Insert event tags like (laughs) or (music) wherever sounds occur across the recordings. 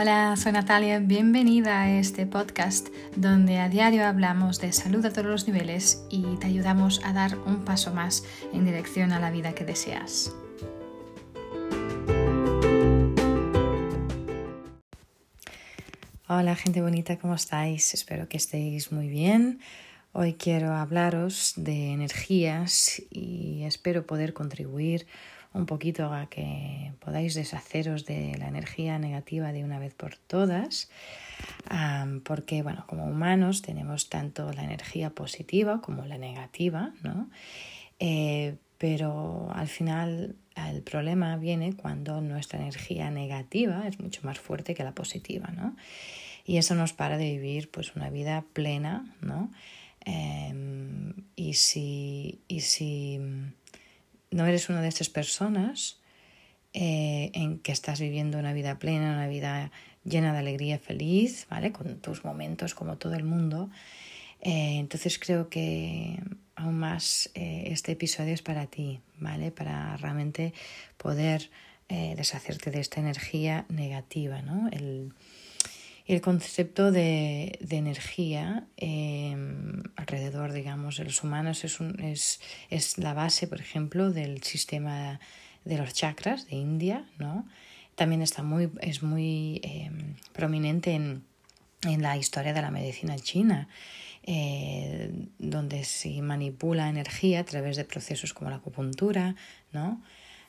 Hola, soy Natalia, bienvenida a este podcast donde a diario hablamos de salud a todos los niveles y te ayudamos a dar un paso más en dirección a la vida que deseas. Hola gente bonita, ¿cómo estáis? Espero que estéis muy bien. Hoy quiero hablaros de energías y espero poder contribuir un poquito a que podáis deshaceros de la energía negativa de una vez por todas, porque bueno, como humanos tenemos tanto la energía positiva como la negativa, ¿no? Eh, pero al final el problema viene cuando nuestra energía negativa es mucho más fuerte que la positiva, ¿no? Y eso nos para de vivir pues una vida plena, ¿no? Em, y si, y si no eres una de estas personas eh, en que estás viviendo una vida plena, una vida llena de alegría, feliz, ¿vale? Con tus momentos como todo el mundo. Eh, entonces creo que aún más eh, este episodio es para ti, ¿vale? Para realmente poder deshacerte de esta energía negativa, ¿no? El, el concepto de, energía em, alrededor, digamos, de los humanos es, es, es, la base, por ejemplo, del sistema de los chakras de India, ¿no? También está muy, es muy em, prominente en, en, la historia de la medicina china, eh, donde se manipula energía a través de procesos como la acupuntura, ¿no?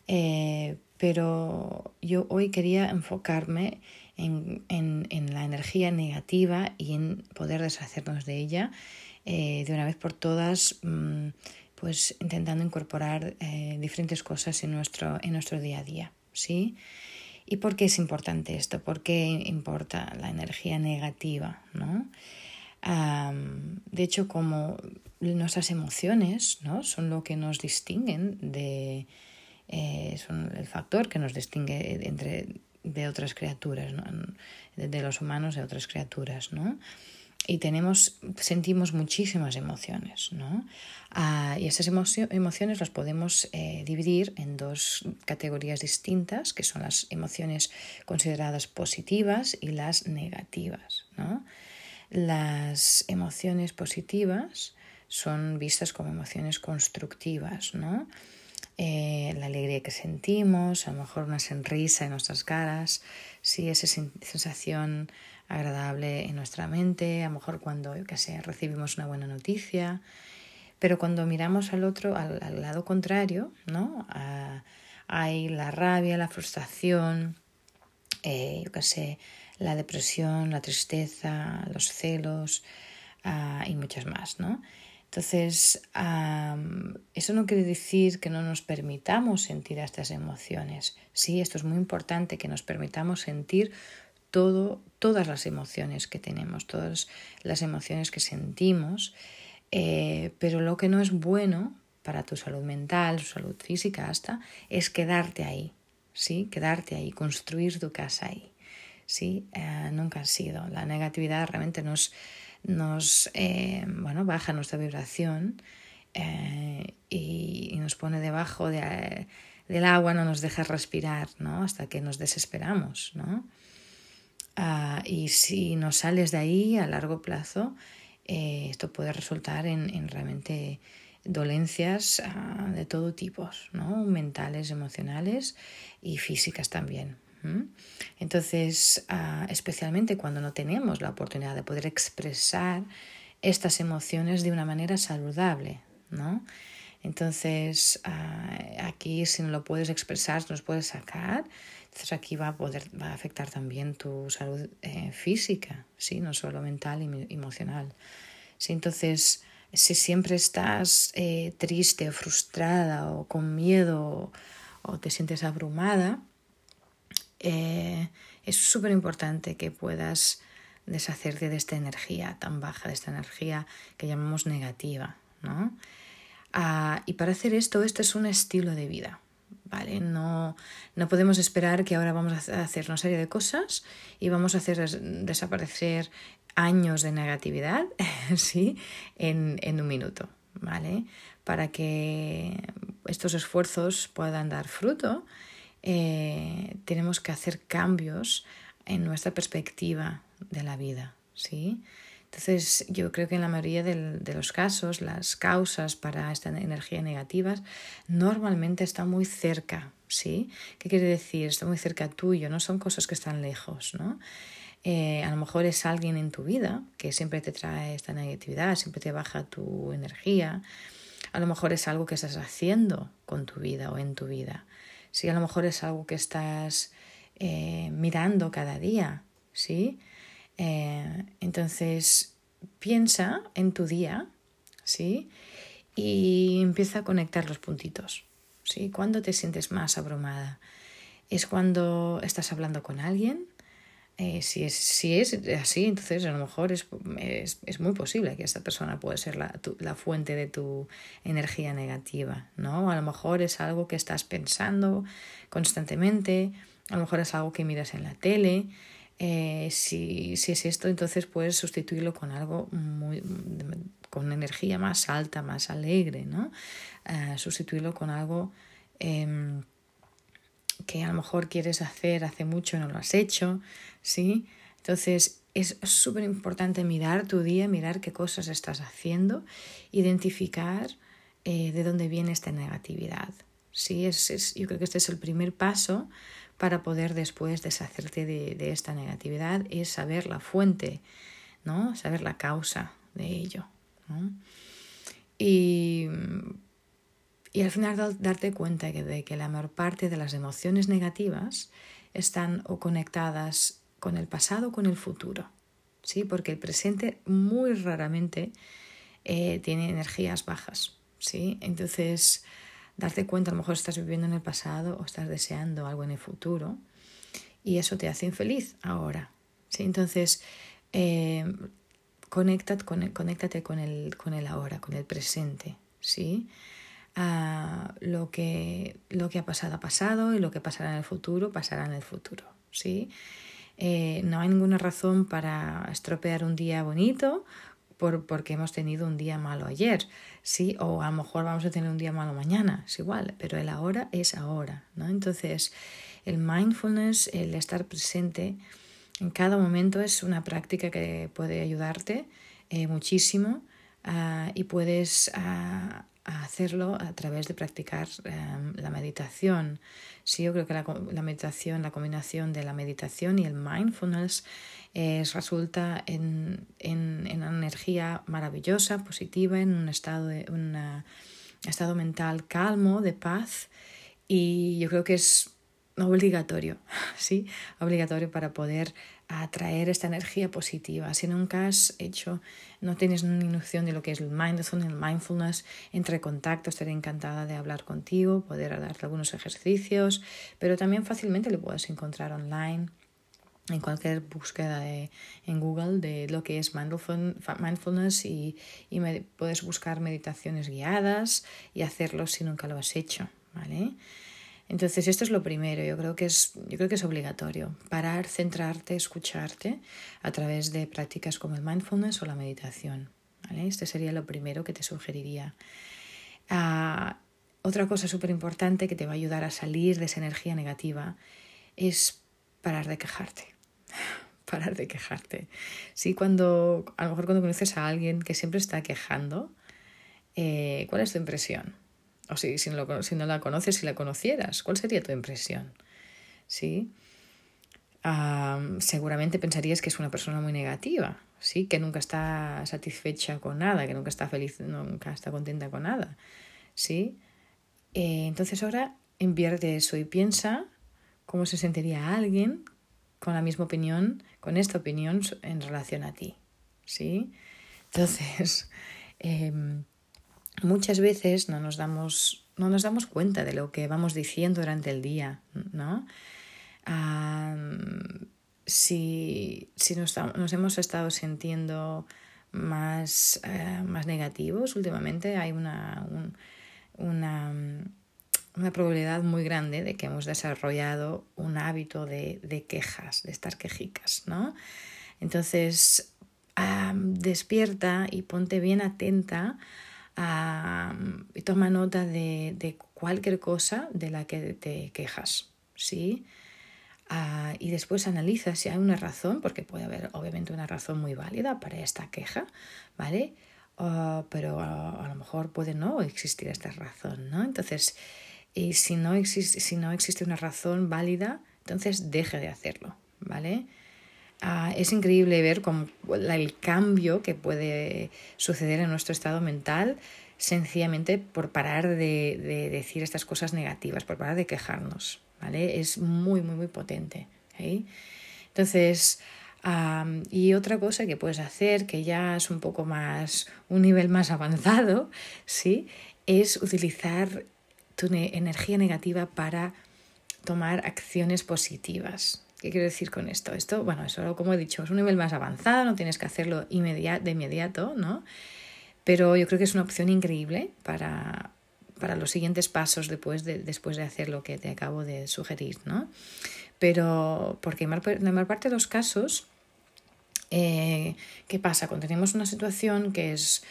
Eh, pero yo hoy quería enfocarme en, la energía negativa y en poder deshacernos de ella eh, de una vez por todas, mm, pues intentando incorporar eh, diferentes cosas en nuestro, en nuestro día a día. ¿sí? ¿Y por qué es importante esto? ¿Por qué importa la energía negativa? ¿no? de hecho, como nuestras emociones ¿no? son lo que nos distinguen de, eh, son el factor que nos distingue entre de otras criaturas, de los humanos de otras criaturas, ¿no? Y tenemos, sentimos muchísimas emociones, ¿no? Ah, y esas emociones las podemos eh, dividir en dos categorías distintas, que son las emociones consideradas positivas y las negativas, ¿no? Las emociones positivas son vistas como emociones constructivas, ¿no? Eh, la alegría que sentimos, a lo mejor una sonrisa en nuestras caras, sí, esa sensación agradable en nuestra mente, a lo mejor cuando, yo sé, recibimos una buena noticia, pero cuando miramos al otro, al, lado contrario, ¿no? hay la rabia, la frustración, eh, yo qué sé, la depresión, la tristeza, los celos ah, y muchas más, ¿no? Entonces, eso no quiere decir que no nos permitamos sentir estas emociones. Sí, esto es muy importante, que nos permitamos sentir todo, todas las emociones que tenemos, todas las emociones que sentimos, eh, pero lo que no es bueno para tu salud mental, tu salud física hasta, es quedarte ahí, ¿sí? Quedarte ahí, construir tu casa ahí, ¿sí? Eh, nunca ha sido. La negatividad realmente nos nos eh, bueno, baja nuestra vibración eh, y, nos pone debajo de, del agua, no nos deja respirar ¿no? hasta que nos desesperamos. ¿no? Ah, y si no sales de ahí a largo plazo, eh, esto puede resultar en, en realmente dolencias ah, de todo tipo, ¿no? mentales, emocionales y físicas también. Entonces, ah, especialmente cuando no tenemos la oportunidad de poder expresar estas emociones de una manera saludable, ¿no? Entonces, ah, aquí si no lo puedes expresar, no lo puedes sacar, entonces aquí va a poder va a afectar también tu salud eh, física, ¿sí? no solo mental y emocional. ¿sí? Entonces, si siempre estás eh, triste o frustrada o con miedo o te sientes abrumada, eh, es súper importante que puedas deshacerte de esta energía tan baja, de esta energía que llamamos negativa. ¿no? Ah, y para hacer esto, esto es un estilo de vida. ¿vale? No, no podemos esperar que ahora vamos a hacer una serie de cosas y vamos a hacer desaparecer años de negatividad (laughs) ¿sí? en, en un minuto. ¿vale? Para que estos esfuerzos puedan dar fruto, eh, tenemos que hacer cambios en nuestra perspectiva de la vida, ¿sí? Entonces, yo creo que en la mayoría de los casos, las causas para esta energía negativa normalmente están muy cerca, ¿sí? ¿Qué quiere decir? Está muy cerca tuyo, no son cosas que están lejos, ¿no? Eh, a lo mejor es alguien en tu vida que siempre te trae esta negatividad, siempre te baja tu energía. A lo mejor es algo que estás haciendo con tu vida o en tu vida. Sí, a lo mejor es algo que estás eh, mirando cada día, ¿sí? Eh, entonces, piensa en tu día, ¿sí? Y empieza a conectar los puntitos, ¿sí? ¿Cuándo te sientes más abrumada? ¿Es cuando estás hablando con alguien? Eh, si, es, si es así, entonces a lo mejor es, es, es muy posible que esta persona puede ser la, la, fuente de tu energía negativa, ¿no? A lo mejor es algo que estás pensando constantemente, a lo mejor es algo que miras en la tele, eh, si, si, es esto, entonces puedes sustituirlo con algo muy, con energía más alta, más alegre, ¿no? Eh, sustituirlo con algo em, que a lo mejor quieres hacer hace mucho y no lo has hecho, ¿sí? Entonces es súper importante mirar tu día, mirar qué cosas estás haciendo, identificar eh, de dónde viene esta negatividad. ¿sí? Es, es, yo creo que este es el primer paso para poder después deshacerte de, esta negatividad es saber la fuente, ¿no? Saber la causa de ello. Y, y, al final darte cuenta de que la mayor parte de las emociones negativas están o conectadas con el pasado o con el futuro. ¿sí? Porque el presente muy raramente eh, tiene energías bajas. ¿sí? Entonces, darte cuenta, a lo mejor estás viviendo en el pasado o estás deseando algo en el futuro y eso te hace infeliz ahora. ¿sí? Entonces, eh, conéctate, con el, con, el, con el ahora, con el presente. ¿sí? Ah, lo, que, lo que ha pasado ha pasado y lo que pasará en el futuro pasará en el futuro. ¿sí? Eh, no hay ninguna razón para estropear un día bonito por, porque hemos tenido un día malo ayer, ¿sí? O a lo mejor vamos a tener un día malo mañana, es igual, pero el ahora es ahora, ¿no? Entonces, el mindfulness, el estar presente en cada momento es una práctica que puede ayudarte eh, muchísimo uh, y puedes uh, hacerlo a través de practicar um, la meditación. Sí, yo creo que la, meditación, la combinación de la meditación y el mindfulness es, resulta en, en, en, una energía maravillosa, positiva, en un estado, de, un estado mental calmo, de paz y yo creo que es obligatorio, (laughs) ¿sí? Obligatorio para poder atraer esta energía positiva. Si nunca has hecho, no tienes ni noción de lo que es el mindfulness, mindfulness, entre contacto, estaré encantada de hablar contigo, poder darte algunos ejercicios, pero también fácilmente lo puedes encontrar online en cualquier búsqueda de, en Google de lo que es mindfulness y, y puedes buscar meditaciones guiadas y hacerlo si nunca lo has hecho, ¿vale? Entonces, esto es lo primero, yo creo que es, yo creo que es obligatorio, parar, centrarte, escucharte a través de prácticas como el mindfulness o la meditación. ¿vale? Este sería lo primero que te sugeriría. Uh, otra cosa súper importante que te va a ayudar a salir de esa energía negativa es parar de quejarte. (laughs) parar de quejarte. Sí, cuando, a lo mejor cuando conoces a alguien que siempre está quejando, eh, ¿cuál es tu impresión? O si, si, no, si no la conoces, si la conocieras, ¿cuál sería tu impresión? ¿Sí? seguramente pensarías que es una persona muy negativa, ¿sí? Que nunca está satisfecha con nada, que nunca está feliz, nunca está contenta con nada, ¿sí? Eh, entonces ahora invierte eso y piensa cómo se sentiría alguien con la misma opinión, con esta opinión en relación a ti, ¿sí? Entonces, (laughs) eh, muchas veces no nos damos, no nos damos cuenta de lo que vamos diciendo durante el día, ¿no? si, si nos, nos, hemos estado sintiendo más, uh, más negativos últimamente, hay una, un, una, una, probabilidad muy grande de que hemos desarrollado un hábito de, de quejas, de estar quejicas, ¿no? Entonces, despierta y ponte bien atenta y toma nota de, de, cualquier cosa de la que te quejas, ¿sí? ah, y después analizas si hay una razón, porque puede haber obviamente una razón muy válida para esta queja, ¿vale? Ah, pero a, lo mejor puede no existir esta razón, ¿no? Entonces, y si no, existe, si no existe una razón válida, entonces deje de hacerlo, ¿vale? Ah, es increíble ver cómo el cambio que puede suceder en nuestro estado mental sencillamente por parar de, decir estas cosas negativas, por parar de quejarnos, ¿vale? Es muy, muy, muy potente. Entonces, y otra cosa que puedes hacer, que ya es un poco más, un nivel más (laughs) avanzado, ¿sí? Es utilizar tu energía negativa para tomar acciones positivas. ¿Qué quiero decir con esto? Esto, bueno, eso como he dicho, es un nivel más avanzado, no tienes que hacerlo de inmediato, ¿no? Pero yo creo que es una opción increíble para, para los siguientes pasos después de, después de hacer lo que te acabo de sugerir, ¿no? Pero porque en la mayor parte de los casos, eh, ¿qué pasa? Cuando tenemos una situación que es,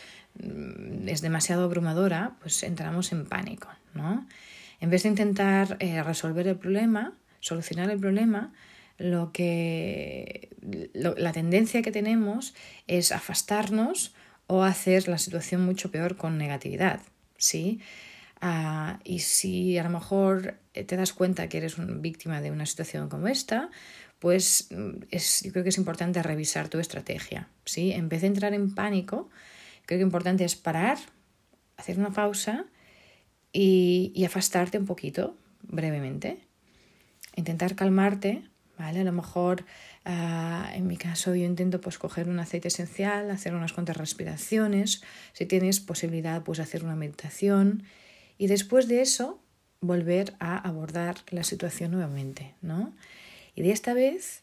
mm, es demasiado abrumadora, pues entramos en pánico, ¿no? En vez de intentar eh, resolver el problema, solucionar el problema, lo que la tendencia que tenemos es afastarnos o hacer la situación mucho peor con negatividad, ¿sí? Ah, y si a lo mejor eh, te das cuenta que eres una víctima de una situación como esta, pues mm, es, yo creo que es importante revisar tu estrategia, ¿sí? En vez de entrar en pánico, creo que importante es parar, hacer una pausa y, y afastarte un poquito, brevemente, intentar calmarte ¿vale? A lo mejor, ah, en mi caso, yo intento pues coger un aceite esencial, hacer unas cuantas respiraciones, si tienes posibilidad, pues hacer una meditación y después de eso volver a abordar la situación nuevamente, ¿no? Y de esta vez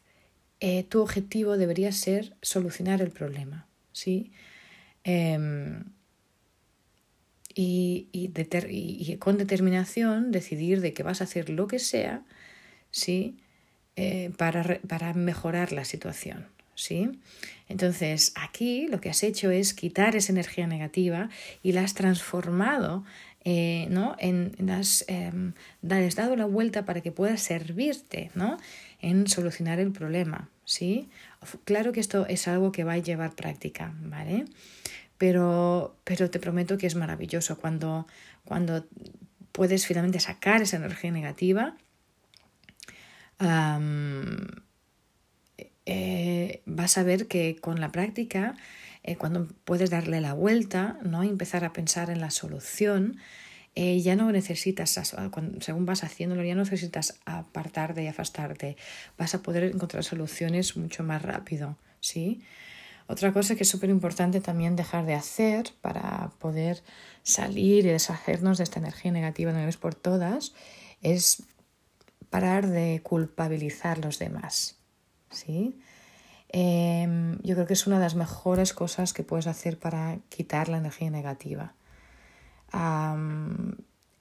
eh, tu objetivo debería ser solucionar el problema, ¿sí? Em, y, y, con determinación decidir de que vas a hacer lo que sea, ¿sí? Eh, para, para, mejorar la situación. ¿sí? Entonces, aquí lo que has hecho es quitar esa energía negativa y la has transformado eh, ¿no? en, has, eh, dado la vuelta para que pueda servirte ¿no? en solucionar el problema. ¿sí? Claro que esto es algo que va a llevar práctica, ¿vale? Pero, pero te prometo que es maravilloso cuando, cuando puedes finalmente sacar esa energía negativa eh, vas a ver que con la práctica, eh, cuando puedes darle la vuelta, ¿no? Empezar a pensar en la solución, eh, ya no necesitas, según vas haciéndolo, ya no necesitas apartarte y afastarte. Vas a poder encontrar soluciones mucho más rápido, ¿sí? Otra cosa que es súper importante también dejar de hacer para poder salir y deshacernos de esta energía negativa de una vez por todas es parar de culpabilizar a los demás. ¿sí? Em, yo creo que es una de las mejores cosas que puedes hacer para quitar la energía negativa.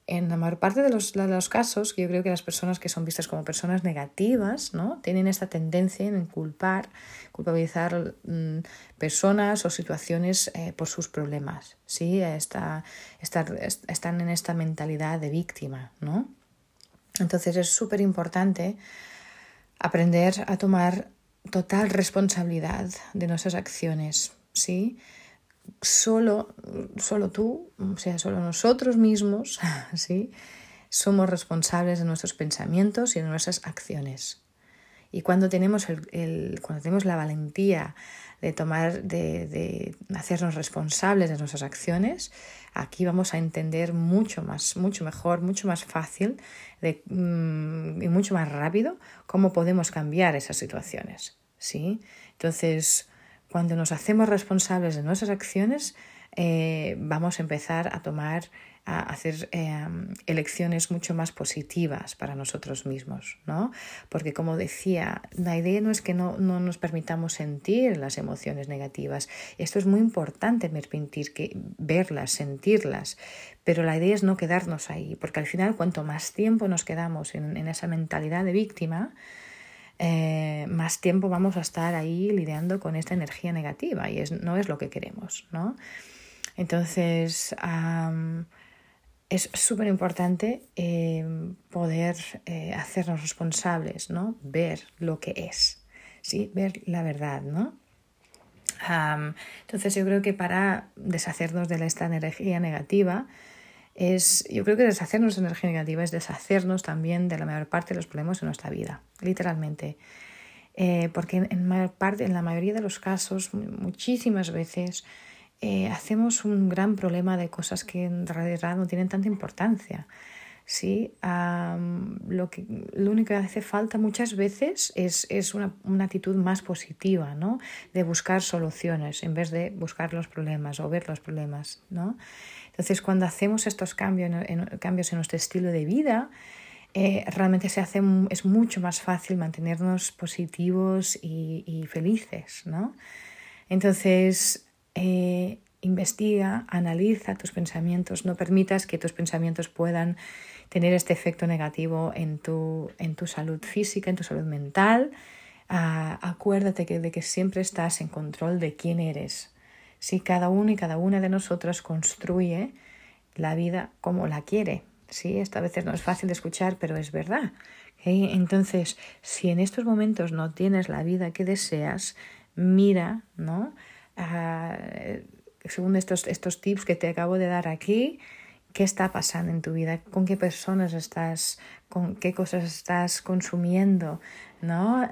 en la mayor parte de los, de los, casos, yo creo que las personas que son vistas como personas negativas ¿no? tienen esta tendencia en culpar, culpabilizar mm, personas o situaciones eh, por sus problemas. ¿sí? están en esta mentalidad de víctima. ¿no? Entonces es súper importante aprender a tomar total responsabilidad de nuestras acciones, ¿sí? Solo, solo tú, o sea, solo nosotros mismos, (laughs) ¿sí? Somos responsables de nuestros pensamientos y de nuestras acciones. Y cuando tenemos, el, cuando tenemos la valentía de tomar, de, de, hacernos responsables de nuestras acciones, aquí vamos a entender mucho más, mucho mejor, mucho más fácil mm, y mucho más rápido cómo podemos cambiar esas situaciones. ¿sí? Entonces, cuando nos hacemos responsables de nuestras acciones, eh, vamos a empezar a tomar a hacer em, elecciones mucho más positivas para nosotros mismos, ¿no? Porque como decía, la idea no es que no, no nos permitamos sentir las emociones negativas. Esto es muy importante permitir que verlas, sentirlas, pero la idea es no quedarnos ahí, porque al final cuanto más tiempo nos quedamos en, en esa mentalidad de víctima, eh, más tiempo vamos a estar ahí lidiando con esta energía negativa y es, no es lo que queremos, ¿no? Entonces, es súper importante eh, poder eh, hacernos responsables, ¿no? Ver lo que es, ¿sí? Ver la verdad, ¿no? entonces yo creo que para deshacernos de esta energía negativa, es, yo creo que deshacernos de energía negativa es deshacernos también de la mayor parte de los problemas de nuestra vida, literalmente. Eh, porque en, mayor parte, en la mayoría de los casos, muchísimas veces, eh, hacemos un gran problema de cosas que en realidad no tienen tanta importancia. ¿sí? lo, que, lo único que hace falta muchas veces es, es una, una, actitud más positiva, ¿no? De buscar soluciones en vez de buscar los problemas o ver los problemas, ¿no? Entonces, cuando hacemos estos cambios en, cambios en nuestro estilo de vida, eh, realmente se hace, es mucho más fácil mantenernos positivos y, y felices, ¿no? Entonces, eh, investiga, analiza tus pensamientos, no permitas que tus pensamientos puedan tener este efecto negativo en tu, en tu salud física, en tu salud mental. Ah, acuérdate que, de que siempre estás en control de quién eres. Si cada uno y cada una de nosotras construye la vida como la quiere. ¿sí? Esto a veces no es fácil de escuchar, pero es verdad. Entonces, si en estos momentos no tienes la vida que deseas, mira, ¿no? Según estos, estos tips que te acabo de dar aquí, qué está pasando en tu vida, con qué personas estás, con qué cosas estás consumiendo, ¿no?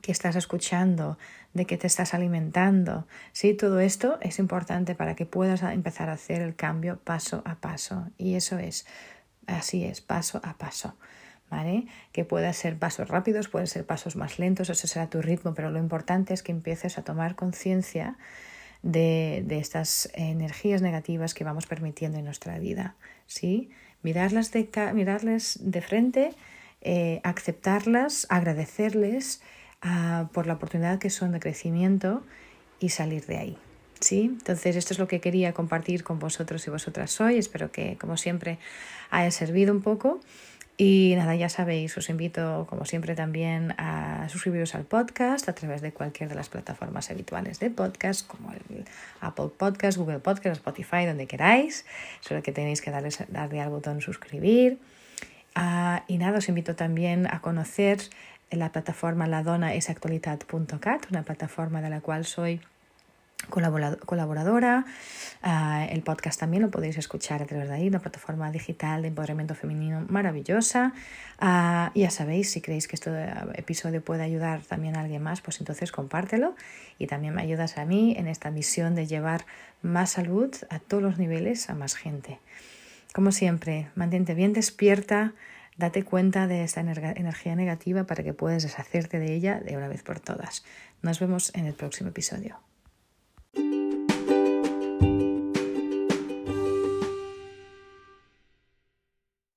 qué estás escuchando, de qué te estás alimentando. Sí, todo esto es importante para que puedas empezar a hacer el cambio paso a paso. Y eso es, así es, paso a paso. Que pueda ser pasos rápidos, pueden ser pasos más lentos, ese será tu ritmo, pero lo importante es que empieces a tomar conciencia de, de, estas energías negativas que vamos permitiendo en nuestra vida. ¿sí? Mirarlas de, mirarles de frente, eh, aceptarlas, agradecerles ah, por la oportunidad que son de crecimiento y salir de ahí. ¿sí? Entonces, esto es lo que quería compartir con vosotros y vosotras hoy. Espero que, como siempre, haya servido un poco. Y nada, ya sabéis, os invito como siempre también a suscribiros al podcast a través de cualquier de las plataformas habituales de podcast, como el Apple Podcast, Google Podcast, Spotify, donde queráis. Solo que tenéis que darle, al botón suscribir. Ah, y nada, os invito también a conocer la plataforma ladonaesactualidad.cat, una plataforma de la cual soy colaboradora. Ah, el podcast también lo podéis escuchar a través de ahí, una plataforma digital de empoderamiento femenino maravillosa. Uh, ya sabéis, si creéis que este episodio puede ayudar también a alguien más, pues entonces compártelo y también me ayudas a mí en esta misión de llevar más salud a todos los niveles a más gente. Como siempre, mantente bien despierta, date cuenta de esta energía negativa para que puedas deshacerte de ella de una vez por todas. Nos vemos en el próximo episodio.